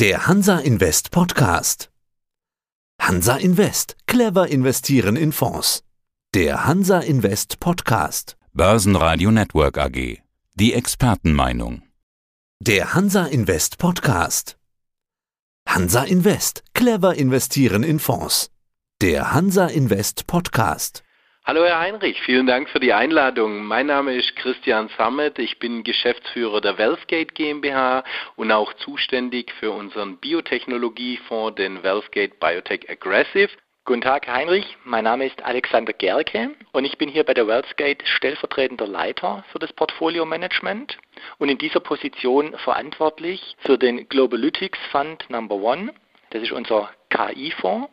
Der Hansa Invest Podcast. Hansa Invest. Clever investieren in Fonds. Der Hansa Invest Podcast. Börsenradio Network AG. Die Expertenmeinung. Der Hansa Invest Podcast. Hansa Invest. Clever investieren in Fonds. Der Hansa Invest Podcast. Hallo Herr Heinrich, vielen Dank für die Einladung. Mein Name ist Christian Sammet, ich bin Geschäftsführer der Wealthgate GmbH und auch zuständig für unseren Biotechnologiefonds, den Wealthgate Biotech Aggressive. Guten Tag, Heinrich. Mein Name ist Alexander Gerke und ich bin hier bei der Wealthgate stellvertretender Leiter für das Portfolio Management und in dieser Position verantwortlich für den Globalytics Fund Number One. Das ist unser KI-Fonds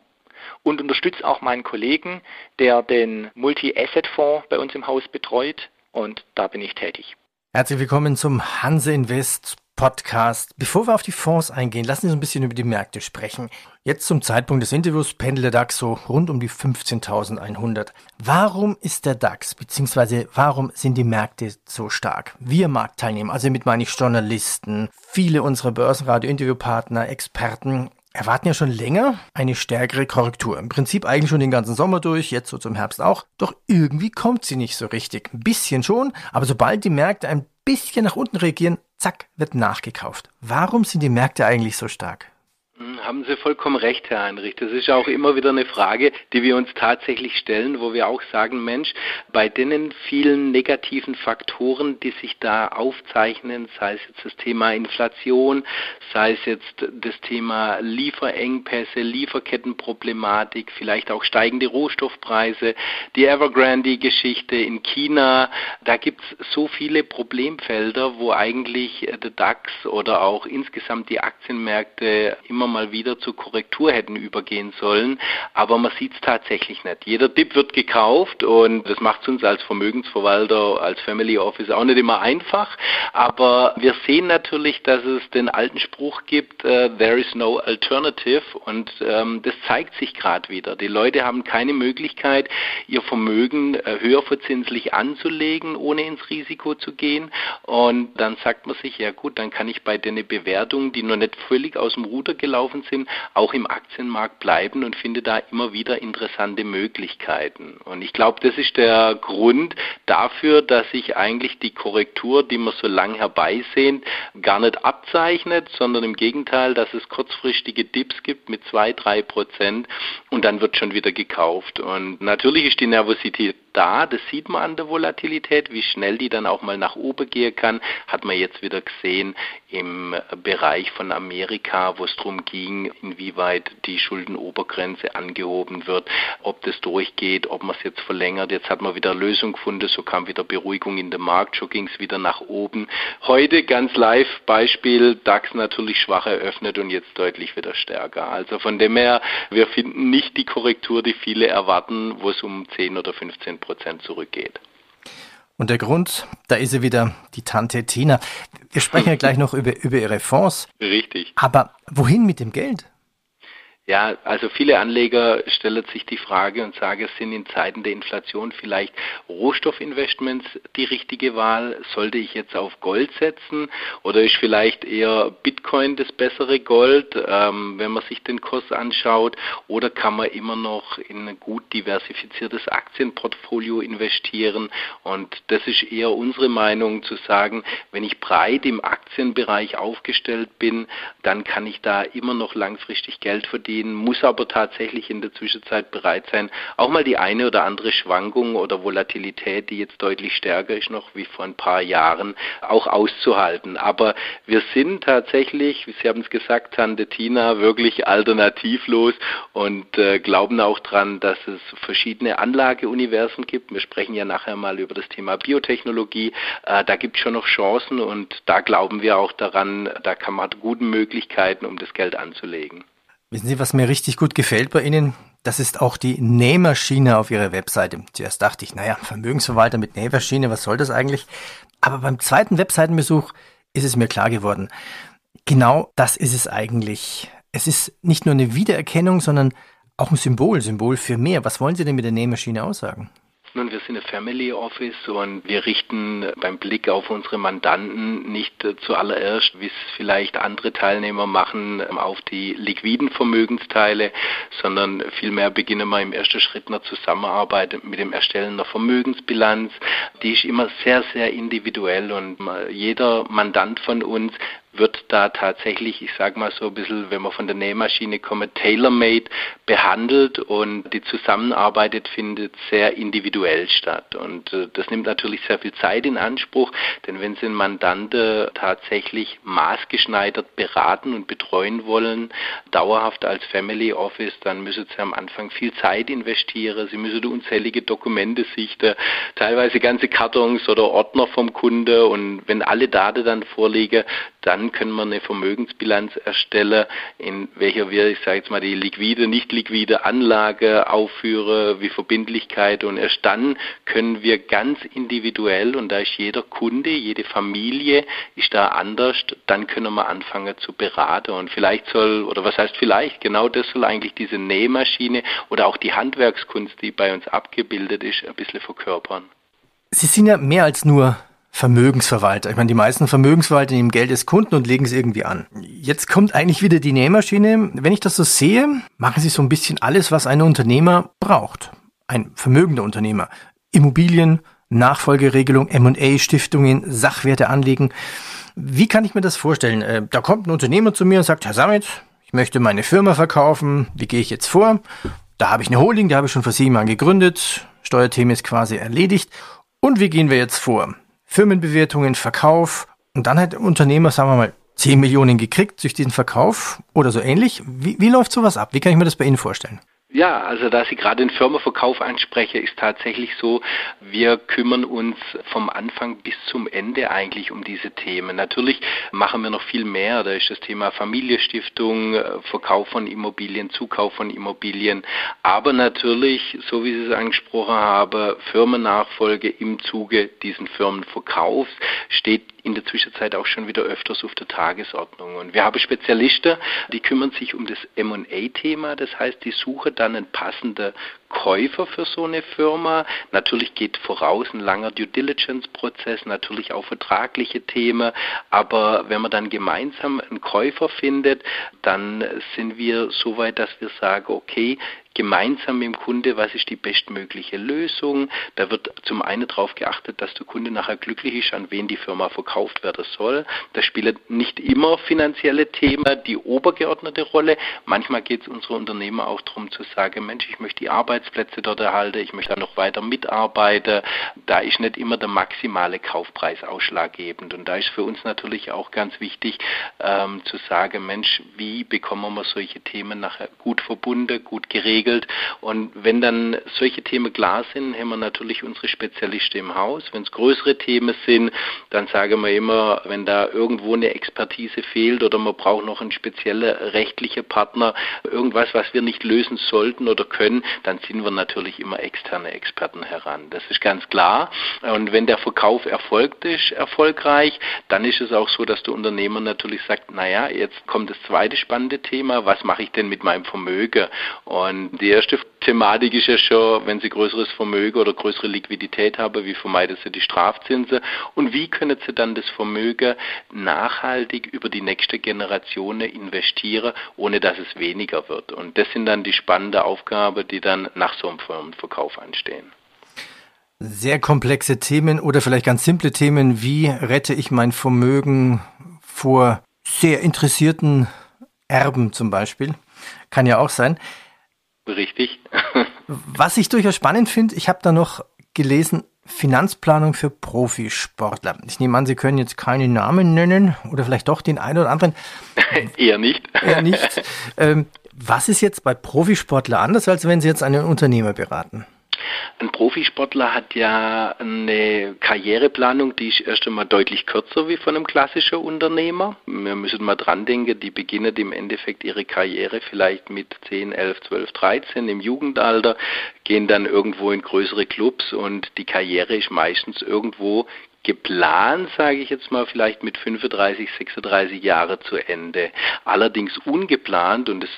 und unterstütze auch meinen Kollegen, der den Multi-Asset-Fonds bei uns im Haus betreut und da bin ich tätig. Herzlich willkommen zum Hanse Invest Podcast. Bevor wir auf die Fonds eingehen, lassen Sie uns ein bisschen über die Märkte sprechen. Jetzt zum Zeitpunkt des Interviews pendelt der DAX so rund um die 15.100. Warum ist der DAX, beziehungsweise warum sind die Märkte so stark? Wir Marktteilnehmer, also mit meine ich Journalisten, viele unserer Börsenradio-Interviewpartner, Experten, erwarten ja schon länger eine stärkere Korrektur. Im Prinzip eigentlich schon den ganzen Sommer durch, jetzt so zum Herbst auch. Doch irgendwie kommt sie nicht so richtig. Ein bisschen schon, aber sobald die Märkte ein bisschen nach unten reagieren, zack, wird nachgekauft. Warum sind die Märkte eigentlich so stark? Hm, haben Sie vollkommen recht, Herr Heinrich. Das ist auch immer wieder eine Frage, die wir uns tatsächlich stellen, wo wir auch sagen, Mensch, bei den vielen negativen Faktoren, die sich da aufzeichnen, sei es jetzt das Thema Inflation, sei es jetzt das Thema Lieferengpässe, Lieferkettenproblematik, vielleicht auch steigende Rohstoffpreise, die Evergrande-Geschichte in China, da gibt es so viele Problemfelder, wo eigentlich der DAX oder auch insgesamt die Aktienmärkte immer immer mal wieder zur Korrektur hätten übergehen sollen. Aber man sieht es tatsächlich nicht. Jeder Dip wird gekauft und das macht es uns als Vermögensverwalter, als Family Office auch nicht immer einfach. Aber wir sehen natürlich, dass es den alten Spruch gibt, uh, there is no alternative und ähm, das zeigt sich gerade wieder. Die Leute haben keine Möglichkeit, ihr Vermögen äh, höher verzinslich anzulegen, ohne ins Risiko zu gehen. Und dann sagt man sich, ja gut, dann kann ich bei den Bewertungen, die noch nicht völlig aus dem Ruder gelaufen gelaufen sind, auch im Aktienmarkt bleiben und finde da immer wieder interessante Möglichkeiten. Und ich glaube, das ist der Grund dafür, dass sich eigentlich die Korrektur, die wir so lang herbeisehen, gar nicht abzeichnet, sondern im Gegenteil, dass es kurzfristige Dips gibt mit zwei, drei Prozent und dann wird schon wieder gekauft. Und natürlich ist die Nervosität da, das sieht man an der Volatilität, wie schnell die dann auch mal nach oben gehen kann, hat man jetzt wieder gesehen im Bereich von Amerika, wo es darum ging, inwieweit die Schuldenobergrenze angehoben wird, ob das durchgeht, ob man es jetzt verlängert. Jetzt hat man wieder Lösung gefunden, so kam wieder Beruhigung in den Markt, schon ging es wieder nach oben. Heute ganz live Beispiel, DAX natürlich schwach eröffnet und jetzt deutlich wieder stärker. Also von dem her, wir finden nicht die Korrektur, die viele erwarten, wo es um 10 oder 15 Prozent zurückgeht. Und der Grund, da ist sie wieder, die Tante Tina. Wir sprechen ja gleich noch über, über ihre Fonds. Richtig. Aber wohin mit dem Geld? Ja, also viele Anleger stellen sich die Frage und sagen, sind in Zeiten der Inflation vielleicht Rohstoffinvestments die richtige Wahl? Sollte ich jetzt auf Gold setzen oder ist vielleicht eher Bitcoin das bessere Gold, ähm, wenn man sich den Kurs anschaut? Oder kann man immer noch in ein gut diversifiziertes Aktienportfolio investieren? Und das ist eher unsere Meinung zu sagen, wenn ich breit im Aktienbereich aufgestellt bin, dann kann ich da immer noch langfristig Geld verdienen ziehen, muss aber tatsächlich in der Zwischenzeit bereit sein, auch mal die eine oder andere Schwankung oder Volatilität, die jetzt deutlich stärker ist noch wie vor ein paar Jahren, auch auszuhalten. Aber wir sind tatsächlich, wie Sie haben es gesagt, Tante Tina, wirklich alternativlos und äh, glauben auch dran, dass es verschiedene Anlageuniversen gibt. Wir sprechen ja nachher mal über das Thema Biotechnologie. Äh, da gibt es schon noch Chancen und da glauben wir auch daran, da kann man gute Möglichkeiten, um das Geld anzulegen. Wissen Sie, was mir richtig gut gefällt bei Ihnen? Das ist auch die Nähmaschine auf Ihrer Webseite. Zuerst dachte ich, naja, Vermögensverwalter mit Nähmaschine, was soll das eigentlich? Aber beim zweiten Webseitenbesuch ist es mir klar geworden. Genau das ist es eigentlich. Es ist nicht nur eine Wiedererkennung, sondern auch ein Symbol, Symbol für mehr. Was wollen Sie denn mit der Nähmaschine aussagen? Nun, wir sind ein Family Office und wir richten beim Blick auf unsere Mandanten nicht zuallererst, wie es vielleicht andere Teilnehmer machen, auf die liquiden Vermögensteile, sondern vielmehr beginnen wir im ersten Schritt einer Zusammenarbeit mit dem Erstellen einer Vermögensbilanz. Die ist immer sehr, sehr individuell und jeder Mandant von uns wird da tatsächlich, ich sage mal so ein bisschen, wenn man von der Nähmaschine kommt, tailor-made behandelt und die Zusammenarbeit findet sehr individuell statt. Und äh, das nimmt natürlich sehr viel Zeit in Anspruch, denn wenn Sie einen Mandante tatsächlich maßgeschneidert beraten und betreuen wollen, dauerhaft als Family Office, dann müssen Sie am Anfang viel Zeit investieren. Sie müssen unzählige Dokumente sichten, teilweise ganze Kartons oder Ordner vom Kunde und wenn alle Daten dann vorliegen, dann können wir eine Vermögensbilanz erstellen, in welcher wir, ich sage jetzt mal, die liquide, nicht liquide Anlage aufführen, wie Verbindlichkeit. Und erst dann können wir ganz individuell und da ist jeder Kunde, jede Familie ist da anders, dann können wir anfangen zu beraten. Und vielleicht soll, oder was heißt vielleicht, genau das soll eigentlich diese Nähmaschine oder auch die Handwerkskunst, die bei uns abgebildet ist, ein bisschen verkörpern. Sie sind ja mehr als nur Vermögensverwalter. Ich meine, die meisten Vermögensverwalter nehmen Geld des Kunden und legen es irgendwie an. Jetzt kommt eigentlich wieder die Nähmaschine. Wenn ich das so sehe, machen sie so ein bisschen alles, was ein Unternehmer braucht. Ein vermögender Unternehmer. Immobilien, Nachfolgeregelung, M&A, Stiftungen, Sachwerte anlegen. Wie kann ich mir das vorstellen? Äh, da kommt ein Unternehmer zu mir und sagt, Herr Samit, ich möchte meine Firma verkaufen. Wie gehe ich jetzt vor? Da habe ich eine Holding, die habe ich schon vor sieben Jahren gegründet. Steuerthemen ist quasi erledigt. Und wie gehen wir jetzt vor? Firmenbewertungen, Verkauf und dann hat der Unternehmer, sagen wir mal, 10 Millionen gekriegt durch diesen Verkauf oder so ähnlich. Wie, wie läuft sowas ab? Wie kann ich mir das bei Ihnen vorstellen? Ja, also da Sie gerade den Firmenverkauf ansprechen, ist tatsächlich so, wir kümmern uns vom Anfang bis zum Ende eigentlich um diese Themen. Natürlich machen wir noch viel mehr. Da ist das Thema Familienstiftung, äh, Verkauf von Immobilien, Zukauf von Immobilien. Aber natürlich, so wie Sie es angesprochen haben, Firmennachfolge im Zuge diesen Firmenverkaufs steht in der Zwischenzeit auch schon wieder öfters auf der Tagesordnung. Und wir haben Spezialisten, die kümmern sich um das M&A-Thema. Das heißt, die suchen dann einen passenden Käufer für so eine Firma. Natürlich geht voraus ein langer Due Diligence-Prozess, natürlich auch vertragliche Themen. Aber wenn man dann gemeinsam einen Käufer findet, dann sind wir so weit, dass wir sagen, okay, gemeinsam mit dem Kunde, was ist die bestmögliche Lösung. Da wird zum einen darauf geachtet, dass der Kunde nachher glücklich ist, an wen die Firma verkauft werden soll. Da spielen nicht immer finanzielle Themen die obergeordnete Rolle. Manchmal geht es unsere Unternehmer auch darum zu sagen, Mensch, ich möchte die Arbeitsplätze dort erhalten, ich möchte da noch weiter mitarbeiten. Da ist nicht immer der maximale Kaufpreis ausschlaggebend. Und da ist für uns natürlich auch ganz wichtig ähm, zu sagen, Mensch, wie bekommen wir solche Themen nachher gut verbunden, gut geregelt. Und wenn dann solche Themen klar sind, haben wir natürlich unsere Spezialisten im Haus. Wenn es größere Themen sind, dann sagen wir immer, wenn da irgendwo eine Expertise fehlt oder man braucht noch einen speziellen rechtlichen Partner, irgendwas, was wir nicht lösen sollten oder können, dann ziehen wir natürlich immer externe Experten heran. Das ist ganz klar. Und wenn der Verkauf erfolgt ist, erfolgreich, dann ist es auch so, dass der Unternehmer natürlich sagt, naja, jetzt kommt das zweite spannende Thema, was mache ich denn mit meinem Vermögen? Und die erste Thematik ist ja schon, wenn Sie größeres Vermögen oder größere Liquidität haben, wie vermeiden Sie die Strafzinsen und wie können Sie dann das Vermögen nachhaltig über die nächste Generation investieren, ohne dass es weniger wird. Und das sind dann die spannenden Aufgaben, die dann nach so einem Firmenverkauf anstehen. Sehr komplexe Themen oder vielleicht ganz simple Themen, wie rette ich mein Vermögen vor sehr interessierten Erben zum Beispiel. Kann ja auch sein. Richtig. Was ich durchaus spannend finde, ich habe da noch gelesen, Finanzplanung für Profisportler. Ich nehme an, Sie können jetzt keine Namen nennen oder vielleicht doch den einen oder anderen. Eher nicht. Eher nicht. Ähm, was ist jetzt bei Profisportler anders, als wenn Sie jetzt einen Unternehmer beraten? Ein Profisportler hat ja eine Karriereplanung, die ist erst einmal deutlich kürzer wie von einem klassischen Unternehmer. Wir müssen mal dran denken, die beginnen im Endeffekt ihre Karriere vielleicht mit 10, 11, 12, 13 im Jugendalter, gehen dann irgendwo in größere Clubs und die Karriere ist meistens irgendwo geplant, sage ich jetzt mal, vielleicht mit 35, 36 Jahre zu Ende. Allerdings ungeplant, und das,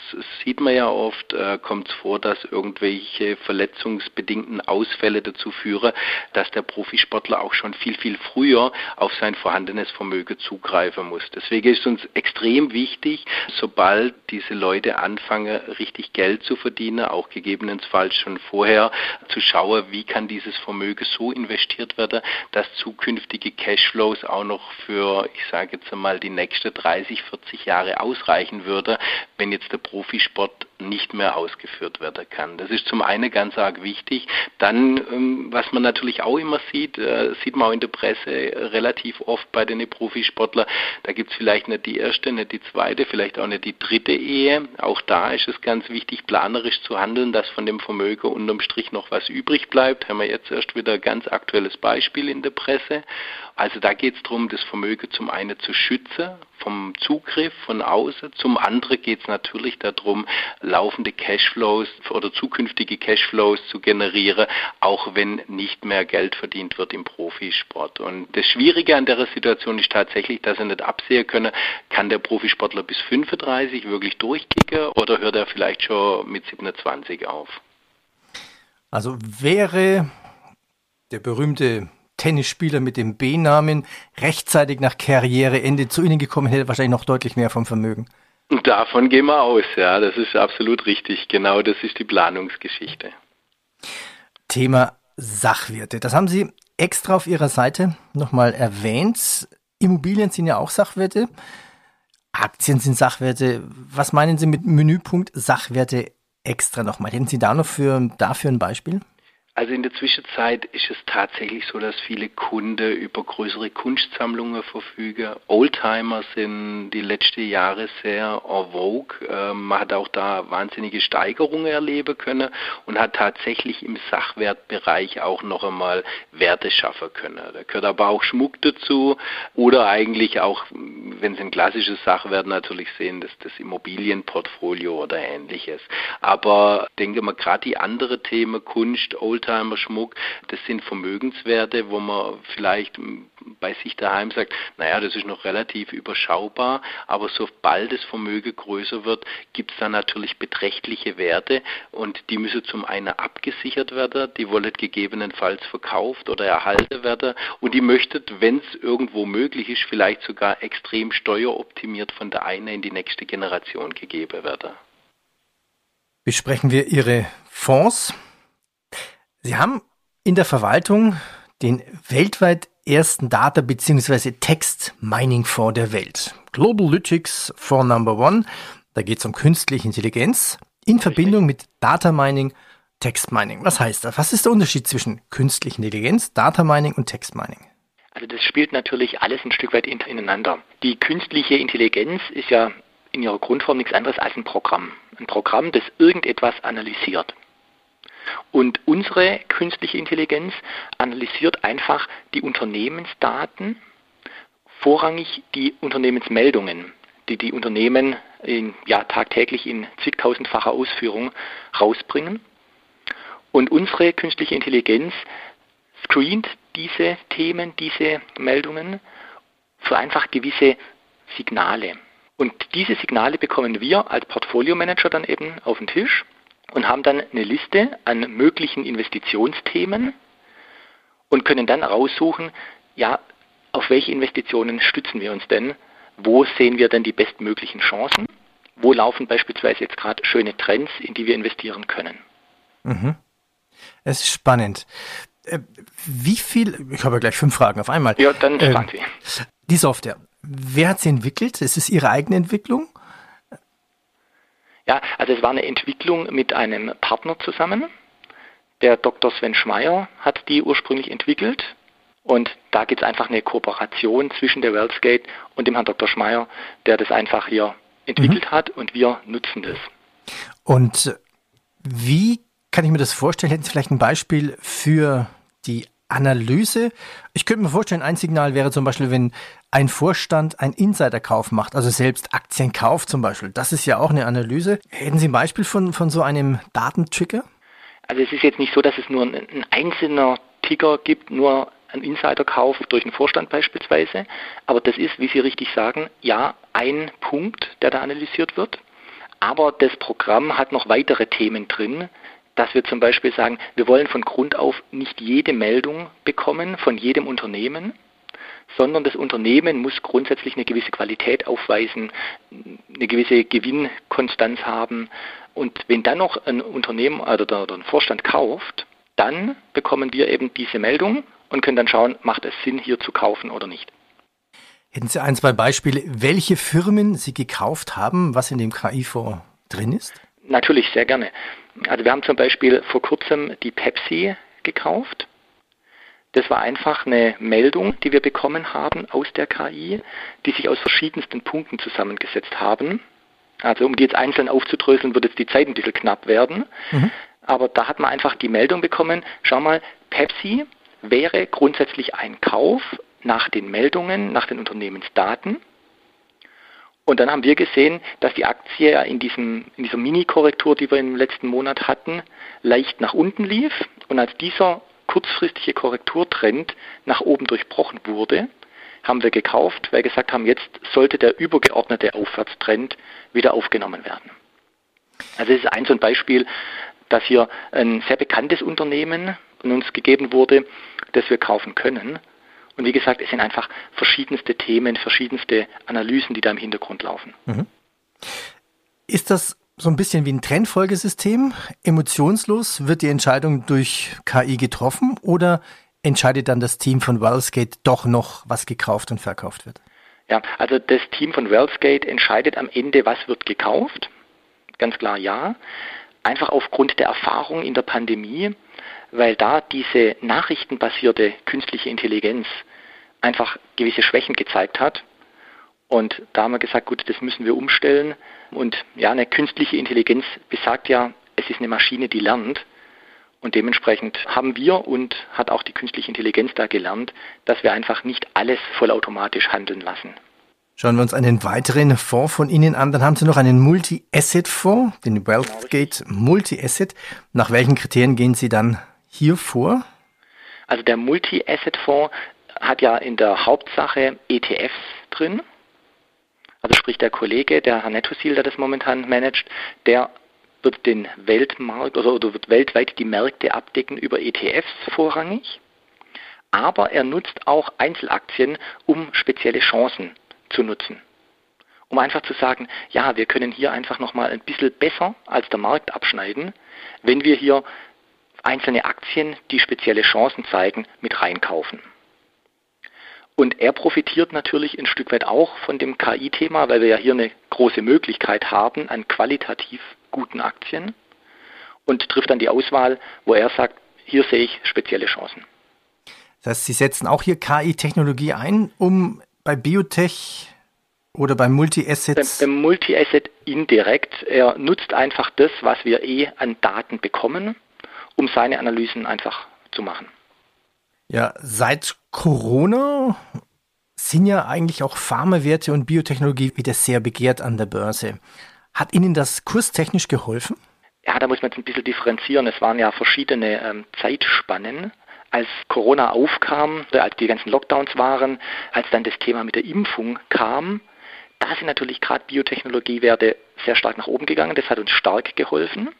sieht man ja oft, äh, kommt es vor, dass irgendwelche verletzungsbedingten Ausfälle dazu führen, dass der Profisportler auch schon viel, viel früher auf sein vorhandenes Vermögen zugreifen muss. Deswegen ist uns extrem wichtig, sobald diese Leute anfangen, richtig Geld zu verdienen, auch gegebenenfalls schon vorher zu schauen, wie kann dieses Vermögen so investiert werden, dass zukünftig zukünftige Cashflows auch noch für, ich sage jetzt einmal, die nächsten 30, 40 Jahre ausreichen würde, wenn jetzt der Profisport nicht mehr ausgeführt werden kann. Das ist zum einen ganz arg wichtig. Dann, ähm, was man natürlich auch immer sieht, äh, sieht man auch in der Presse relativ oft bei den Profisportlern, da gibt es vielleicht nicht die erste, nicht die zweite, vielleicht auch nicht die dritte Ehe. Auch da ist es ganz wichtig, planerisch zu handeln, dass von dem Vermögen unterm Strich noch was übrig bleibt. Haben wir jetzt erst wieder ein ganz aktuelles Beispiel in der Presse. Also da geht es darum, das Vermögen zum einen zu schützen vom Zugriff von außen, zum anderen geht es natürlich darum, laufende Cashflows oder zukünftige Cashflows zu generieren, auch wenn nicht mehr Geld verdient wird im Profisport. Und das Schwierige an der Situation ist tatsächlich, dass er nicht absehen können, kann der Profisportler bis 35 wirklich durchkicken oder hört er vielleicht schon mit 27 auf? Also wäre der berühmte Tennisspieler mit dem B-Namen rechtzeitig nach Karriereende zu Ihnen gekommen, hätte wahrscheinlich noch deutlich mehr vom Vermögen. Davon gehen wir aus, ja, das ist absolut richtig. Genau, das ist die Planungsgeschichte. Thema Sachwerte. Das haben Sie extra auf Ihrer Seite nochmal erwähnt. Immobilien sind ja auch Sachwerte. Aktien sind Sachwerte. Was meinen Sie mit Menüpunkt Sachwerte extra nochmal? Hätten Sie da noch für, dafür ein Beispiel? Also in der Zwischenzeit ist es tatsächlich so, dass viele Kunden über größere Kunstsammlungen verfügen. Oldtimer sind die letzten Jahre sehr en vogue. Ähm, man hat auch da wahnsinnige Steigerungen erleben können und hat tatsächlich im Sachwertbereich auch noch einmal Werte schaffen können. Da gehört aber auch Schmuck dazu oder eigentlich auch, wenn Sie ein klassisches Sachwert natürlich sehen, das, das Immobilienportfolio oder ähnliches. Aber denke mal, gerade die anderen Themen, Kunst, Oldtimer, Oldtimer-Schmuck, das sind Vermögenswerte, wo man vielleicht bei sich daheim sagt, naja, das ist noch relativ überschaubar, aber sobald das Vermögen größer wird, gibt es da natürlich beträchtliche Werte und die müssen zum einen abgesichert werden, die wollen gegebenenfalls verkauft oder erhalten werden und die möchten, wenn es irgendwo möglich ist, vielleicht sogar extrem steueroptimiert von der einen in die nächste Generation gegeben werden. Besprechen wir Ihre Fonds. Sie haben in der Verwaltung den weltweit ersten Data- bzw. Text-Mining-Fonds der Welt. Globalytics Fonds Number One. Da geht es um künstliche Intelligenz in Verbindung mit Data Mining, Text Mining. Was heißt das? Was ist der Unterschied zwischen künstlicher Intelligenz, Data Mining und Text Mining? Also das spielt natürlich alles ein Stück weit ineinander. Die künstliche Intelligenz ist ja in ihrer Grundform nichts anderes als ein Programm. Ein Programm, das irgendetwas analysiert. Und unsere künstliche Intelligenz analysiert einfach die Unternehmensdaten, vorrangig die Unternehmensmeldungen, die die Unternehmen in, ja, tagtäglich in zigtausendfacher Ausführung rausbringen. Und unsere künstliche Intelligenz screent diese Themen, diese Meldungen für einfach gewisse Signale. Und diese Signale bekommen wir als Portfolio Manager dann eben auf den Tisch und haben dann eine Liste an möglichen Investitionsthemen und können dann raussuchen, ja, auf welche Investitionen stützen wir uns denn? Wo sehen wir denn die bestmöglichen Chancen? Wo laufen beispielsweise jetzt gerade schöne Trends, in die wir investieren können? Mhm. Es ist spannend. Äh, wie viel, ich habe ja gleich fünf Fragen auf einmal. Ja, dann fragen Sie. Die Software, wer hat sie entwickelt? Ist es Ihre eigene Entwicklung? Ja, also es war eine Entwicklung mit einem Partner zusammen. Der Dr. Sven Schmeier hat die ursprünglich entwickelt. Und da gibt es einfach eine Kooperation zwischen der WorldSgate und dem Herrn Dr. Schmeier, der das einfach hier entwickelt mhm. hat und wir nutzen das. Und wie kann ich mir das vorstellen? Hätten Sie vielleicht ein Beispiel für die Analyse? Ich könnte mir vorstellen, ein Signal wäre zum Beispiel, wenn ein Vorstand einen Insiderkauf macht, also selbst Aktien kauft zum Beispiel. Das ist ja auch eine Analyse. Hätten Sie ein Beispiel von, von so einem Datentrigger? Also es ist jetzt nicht so, dass es nur ein, ein einzelner Ticker gibt, nur ein Insiderkauf durch einen Vorstand beispielsweise. Aber das ist, wie Sie richtig sagen, ja, ein Punkt, der da analysiert wird. Aber das Programm hat noch weitere Themen drin, dass wir zum Beispiel sagen, wir wollen von Grund auf nicht jede Meldung bekommen von jedem Unternehmen, sondern das Unternehmen muss grundsätzlich eine gewisse Qualität aufweisen, eine gewisse Gewinnkonstanz haben. Und wenn dann noch ein Unternehmen oder ein Vorstand kauft, dann bekommen wir eben diese Meldung und können dann schauen, macht es Sinn, hier zu kaufen oder nicht. Hätten Sie ein, zwei Beispiele, welche Firmen Sie gekauft haben, was in dem KI-Fonds drin ist? Natürlich, sehr gerne. Also wir haben zum Beispiel vor kurzem die Pepsi gekauft. Das war einfach eine Meldung, die wir bekommen haben aus der KI, die sich aus verschiedensten Punkten zusammengesetzt haben. Also um die jetzt einzeln aufzudröseln, wird jetzt die Zeit ein bisschen knapp werden. Mhm. Aber da hat man einfach die Meldung bekommen, schau mal, Pepsi wäre grundsätzlich ein Kauf nach den Meldungen, nach den Unternehmensdaten. Und dann haben wir gesehen, dass die Aktie in, diesem, in dieser Mini-Korrektur, die wir im letzten Monat hatten, leicht nach unten lief. Und als dieser kurzfristige Korrekturtrend nach oben durchbrochen wurde, haben wir gekauft, weil wir gesagt haben, jetzt sollte der übergeordnete Aufwärtstrend wieder aufgenommen werden. Also es ist ein so ein Beispiel, dass hier ein sehr bekanntes Unternehmen uns gegeben wurde, das wir kaufen können. Und wie gesagt, es sind einfach verschiedenste Themen, verschiedenste Analysen, die da im Hintergrund laufen. Mhm. Ist das so ein bisschen wie ein Trendfolgesystem? Emotionslos wird die Entscheidung durch KI getroffen oder entscheidet dann das Team von Wellsgate doch noch, was gekauft und verkauft wird? Ja, also das Team von Wellsgate entscheidet am Ende, was wird gekauft. Ganz klar ja. Einfach aufgrund der Erfahrung in der Pandemie, weil da diese nachrichtenbasierte künstliche Intelligenz einfach gewisse Schwächen gezeigt hat. Und da haben wir gesagt, gut, das müssen wir umstellen. Und ja, eine künstliche Intelligenz besagt ja, es ist eine Maschine, die lernt. Und dementsprechend haben wir und hat auch die künstliche Intelligenz da gelernt, dass wir einfach nicht alles vollautomatisch handeln lassen. Schauen wir uns einen weiteren Fonds von Ihnen an. Dann haben Sie noch einen Multi-Asset-Fonds, den Wealthgate Multi-Asset. Nach welchen Kriterien gehen Sie dann hier vor? Also der Multi-Asset-Fonds hat ja in der Hauptsache ETFs drin. Also sprich der Kollege, der Herr Nettosil, der das momentan managt, der wird den Weltmarkt oder, oder wird weltweit die Märkte abdecken über ETFs vorrangig. Aber er nutzt auch Einzelaktien, um spezielle Chancen zu nutzen. Um einfach zu sagen, ja, wir können hier einfach nochmal ein bisschen besser als der Markt abschneiden, wenn wir hier einzelne Aktien, die spezielle Chancen zeigen, mit reinkaufen. Und er profitiert natürlich ein Stück weit auch von dem KI-Thema, weil wir ja hier eine große Möglichkeit haben an qualitativ guten Aktien und trifft dann die Auswahl, wo er sagt, hier sehe ich spezielle Chancen. Das heißt, Sie setzen auch hier KI-Technologie ein, um bei Biotech oder beim Multi-Assets? Beim, beim Multi-Asset indirekt. Er nutzt einfach das, was wir eh an Daten bekommen, um seine Analysen einfach zu machen. Ja, seit Corona sind ja eigentlich auch Pharmawerte und Biotechnologie wieder sehr begehrt an der Börse. Hat Ihnen das kurstechnisch geholfen? Ja, da muss man jetzt ein bisschen differenzieren. Es waren ja verschiedene ähm, Zeitspannen. Als Corona aufkam, als die ganzen Lockdowns waren, als dann das Thema mit der Impfung kam, da sind natürlich gerade Biotechnologiewerte sehr stark nach oben gegangen. Das hat uns stark geholfen.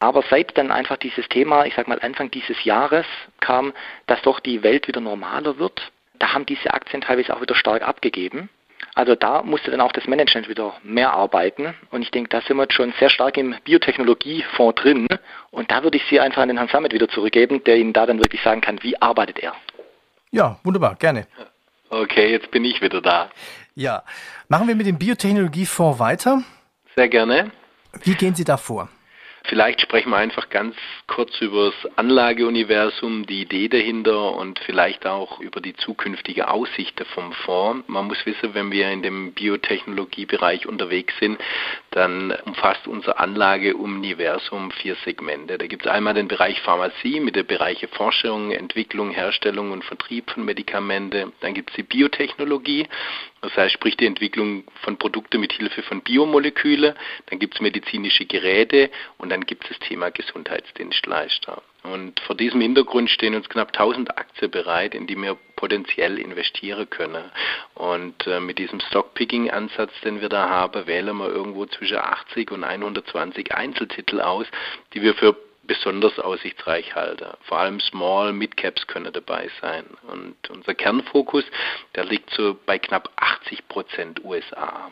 Aber seit dann einfach dieses Thema, ich sag mal Anfang dieses Jahres kam, dass doch die Welt wieder normaler wird, da haben diese Aktien teilweise auch wieder stark abgegeben. Also da musste dann auch das Management wieder mehr arbeiten. Und ich denke, da sind wir jetzt schon sehr stark im Biotechnologiefonds drin. Und da würde ich Sie einfach an den Herrn Sammet wieder zurückgeben, der Ihnen da dann wirklich sagen kann, wie arbeitet er. Ja, wunderbar, gerne. Okay, jetzt bin ich wieder da. Ja, machen wir mit dem Biotechnologiefonds weiter. Sehr gerne. Wie gehen Sie da vor? Vielleicht sprechen wir einfach ganz kurz über das Anlageuniversum, die Idee dahinter und vielleicht auch über die zukünftige Aussicht vom Fonds. Man muss wissen, wenn wir in dem Biotechnologiebereich unterwegs sind, dann umfasst unser Anlageuniversum vier Segmente. Da gibt es einmal den Bereich Pharmazie mit den Bereichen Forschung, Entwicklung, Herstellung und Vertrieb von Medikamente. Dann gibt es die Biotechnologie, das heißt, sprich die Entwicklung von Produkten mit Hilfe von Biomolekülen. Dann gibt es medizinische Geräte und dann gibt es das Thema Gesundheitsdienstleister. Und vor diesem Hintergrund stehen uns knapp 1000 Aktien bereit, in die wir potenziell investieren können. Und äh, mit diesem Stockpicking-Ansatz, den wir da haben, wählen wir irgendwo zwischen 80 und 120 Einzeltitel aus, die wir für besonders aussichtsreich halte. Vor allem Small, Mid Caps können dabei sein. Und unser Kernfokus, der liegt so bei knapp 80 Prozent USA.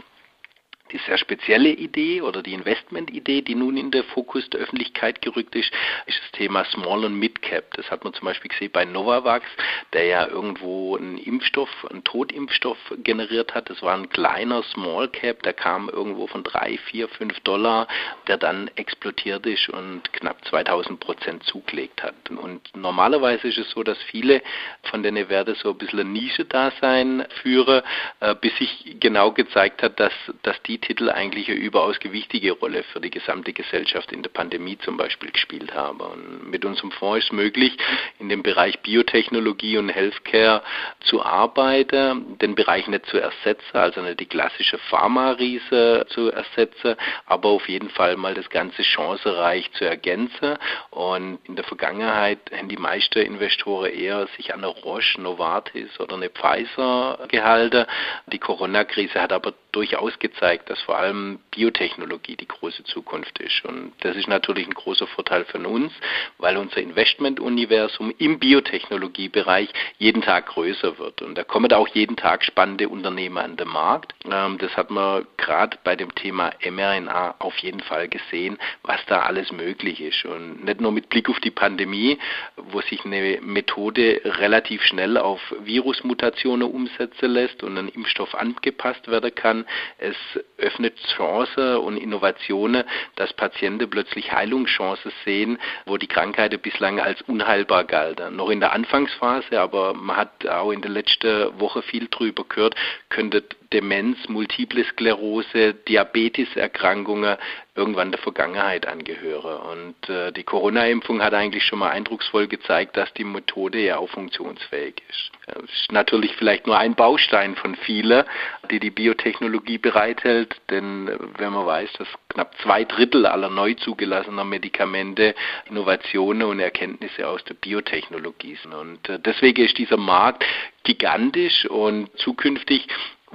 Die sehr spezielle Idee oder die Investmentidee, die nun in den Fokus der Öffentlichkeit gerückt ist, ist das Thema Small und Mid Cap. Das hat man zum Beispiel gesehen bei Novavax, der ja irgendwo einen Impfstoff, einen Totimpfstoff generiert hat. Das war ein kleiner Small Cap, der kam irgendwo von drei, vier, fünf Dollar, der dann explodiert ist und knapp 2000 Prozent zugelegt hat. Und normalerweise ist es so, dass viele von den Werten so ein bisschen ein Nische-Dasein führen, äh, bis sich genau gezeigt hat, dass, dass die Titel eigentlich eine überaus gewichtige Rolle für die gesamte Gesellschaft in der Pandemie zum Beispiel gespielt haben. Und mit unserem Fonds ist möglich, in dem Bereich Biotechnologie und Healthcare zu arbeiten, den Bereich nicht zu ersetzen, also nicht die klassische Pharma-Riese zu ersetzen, aber auf jeden Fall mal das ganze chancereich zu ergänzen. Und in der Vergangenheit haben die meisten Investoren eher sich an eine Roche, Novartis oder eine Pfizer gehalten. Die Corona-Krise hat aber durchaus gezeigt, dass vor allem Biotechnologie die große Zukunft ist. Und das ist natürlich ein großer Vorteil für uns, weil unser Investmentuniversum im Biotechnologiebereich jeden Tag größer wird. Und da kommen auch jeden Tag spannende Unternehmen an den Markt. Ähm, das hat man gerade bei dem Thema mRNA auf jeden Fall gesehen, was da alles möglich ist. Und nicht nur mit Blick auf die Pandemie, wo sich eine Methode relativ schnell auf Virusmutationen umsetzen lässt und ein Impfstoff angepasst werden kann, es öffnet Chancen und Innovationen, dass Patienten plötzlich Heilungschancen sehen, wo die Krankheiten bislang als unheilbar galten. Noch in der Anfangsphase, aber man hat auch in der letzten Woche viel drüber gehört, könnte Demenz, Multiple Sklerose, Diabeteserkrankungen irgendwann der Vergangenheit angehöre. Und äh, die Corona-Impfung hat eigentlich schon mal eindrucksvoll gezeigt, dass die Methode ja auch funktionsfähig ist. Das ist natürlich vielleicht nur ein Baustein von vielen, die die Biotechnologie bereithält, denn äh, wenn man weiß, dass knapp zwei Drittel aller neu zugelassener Medikamente Innovationen und Erkenntnisse aus der Biotechnologie sind. Und äh, deswegen ist dieser Markt gigantisch und zukünftig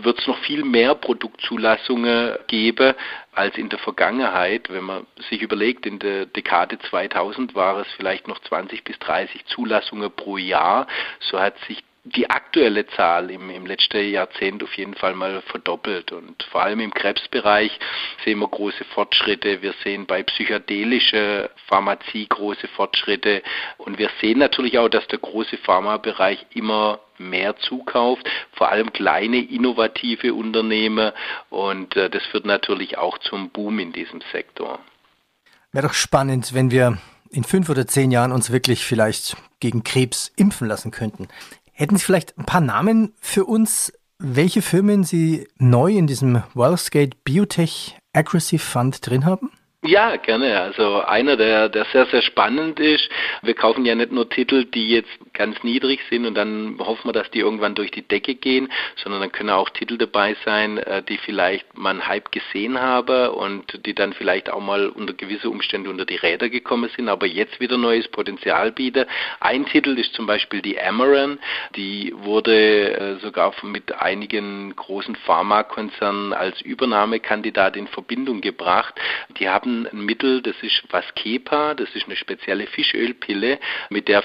wird es noch viel mehr Produktzulassungen geben als in der Vergangenheit. Wenn man sich überlegt, in der Dekade 2000 war es vielleicht noch 20 bis 30 Zulassungen pro Jahr. So hat sich die aktuelle Zahl im, im letzten Jahrzehnt auf jeden Fall mal verdoppelt. Und vor allem im Krebsbereich sehen wir große Fortschritte. Wir sehen bei psychedelischer Pharmazie große Fortschritte. Und wir sehen natürlich auch, dass der große Pharmabereich immer mehr zukauft, vor allem kleine innovative Unternehmen. Und äh, das führt natürlich auch zum Boom in diesem Sektor. Wäre doch spannend, wenn wir in fünf oder zehn Jahren uns wirklich vielleicht gegen Krebs impfen lassen könnten. Hätten Sie vielleicht ein paar Namen für uns, welche Firmen Sie neu in diesem Wellsgate Biotech Accuracy Fund drin haben? Ja, gerne. Also einer, der, der sehr, sehr spannend ist. Wir kaufen ja nicht nur Titel, die jetzt ganz niedrig sind und dann hoffen wir, dass die irgendwann durch die Decke gehen, sondern dann können auch Titel dabei sein, äh, die vielleicht man Hype gesehen habe und die dann vielleicht auch mal unter gewisse Umstände unter die Räder gekommen sind, aber jetzt wieder neues Potenzial bieten. Ein Titel ist zum Beispiel die Amaran. Die wurde äh, sogar mit einigen großen Pharmakonzernen als Übernahmekandidat in Verbindung gebracht. Die haben ein Mittel, das ist Vascepa, das ist eine spezielle Fischölpille, mit der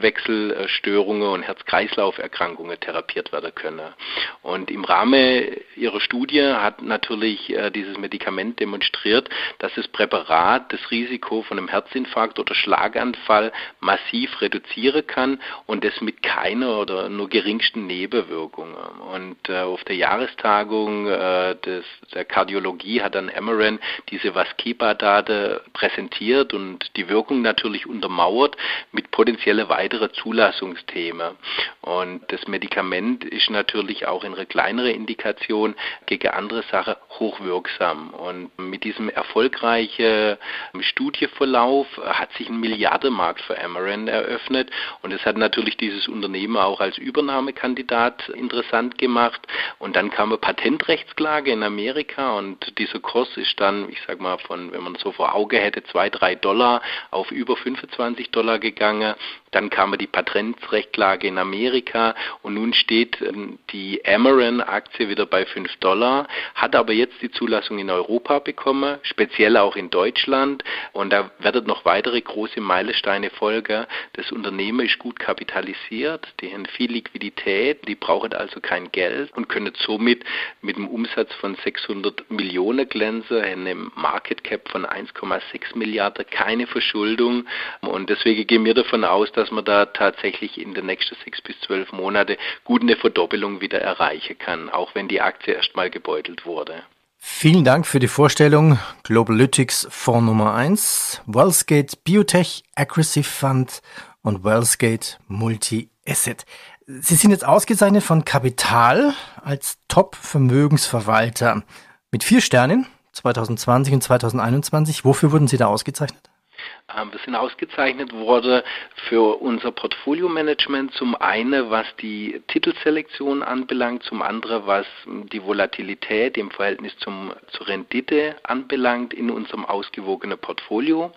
Festwechselstörungen und Herz-Kreislauf-Erkrankungen therapiert werden können. Und im Rahmen ihrer Studie hat natürlich äh, dieses Medikament demonstriert, dass das Präparat das Risiko von einem Herzinfarkt oder Schlaganfall massiv reduzieren kann und das mit keiner oder nur geringsten Nebenwirkungen. Und äh, auf der Jahrestagung äh, des, der Kardiologie hat dann Amaran diese Vascepa Data präsentiert und die Wirkung natürlich untermauert mit potenziellen weitere Zulassungsthemen. Und das Medikament ist natürlich auch in einer kleineren Indikation gegen andere Sachen hochwirksam. Und mit diesem erfolgreichen Studieverlauf hat sich ein Milliardenmarkt für Amarin eröffnet. Und es hat natürlich dieses Unternehmen auch als Übernahmekandidat interessant gemacht. Und dann kam eine Patentrechtsklage in Amerika und dieser Kurs ist dann, ich sag mal, von, wenn man so vor Auge hätte, zwei, drei Dollar auf über 25 Dollar gegangen. Dann kam die Patentrechtsklage in Amerika und nun steht ähm, die Amarin-Aktie wieder bei 5 Dollar, hat aber jetzt die Zulassung in Europa bekommen, speziell auch in Deutschland und da werden noch weitere große Meilensteine folgen. Das Unternehmen ist gut kapitalisiert, die haben viel Liquidität, die brauchen also kein Geld und können somit mit einem Umsatz von 600 Millionen glänzen, einem Market Cap von 1,6 Milliarden, keine Verschuldung und deswegen gehen wir davon aus, dass man da tatsächlich in den nächsten sechs bis zwölf Monate gut eine Verdoppelung wieder erreichen kann, auch wenn die Aktie erstmal gebeutelt wurde. Vielen Dank für die Vorstellung. Globalytics Fonds Nummer 1, Wellsgate Biotech Aggressive Fund und Wellsgate Multi-Asset. Sie sind jetzt ausgezeichnet von Kapital als Top-Vermögensverwalter mit vier Sternen 2020 und 2021. Wofür wurden Sie da ausgezeichnet? Wir sind ausgezeichnet worden für unser Portfolio-Management. Zum einen, was die Titelselektion anbelangt, zum anderen, was die Volatilität im Verhältnis zum, zur Rendite anbelangt in unserem ausgewogenen Portfolio.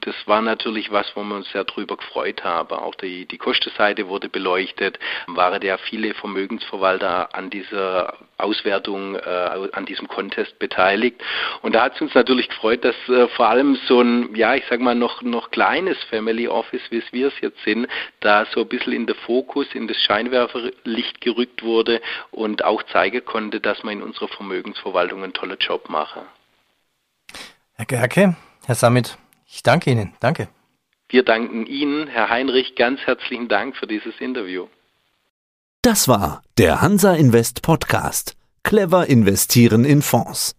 Das war natürlich was, wo wir uns sehr drüber gefreut haben. Auch die, die Kostenseite wurde beleuchtet. Waren ja viele Vermögensverwalter an dieser Auswertung, äh, an diesem Contest beteiligt. Und da hat es uns natürlich gefreut, dass äh, vor allem so ein, ja, ich sag mal, noch, noch kleines Family Office, wie es wir es jetzt sind, da so ein bisschen in den Fokus, in das Scheinwerferlicht gerückt wurde und auch zeigen konnte, dass man in unserer Vermögensverwaltung einen tollen Job mache. Herr Gerke, Herr Samit, ich danke Ihnen. Danke. Wir danken Ihnen, Herr Heinrich, ganz herzlichen Dank für dieses Interview. Das war der Hansa Invest Podcast. Clever investieren in Fonds.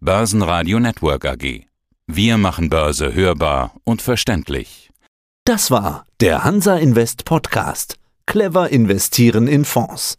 Börsenradio Network AG. Wir machen Börse hörbar und verständlich. Das war der Hansa Invest Podcast. Clever investieren in Fonds.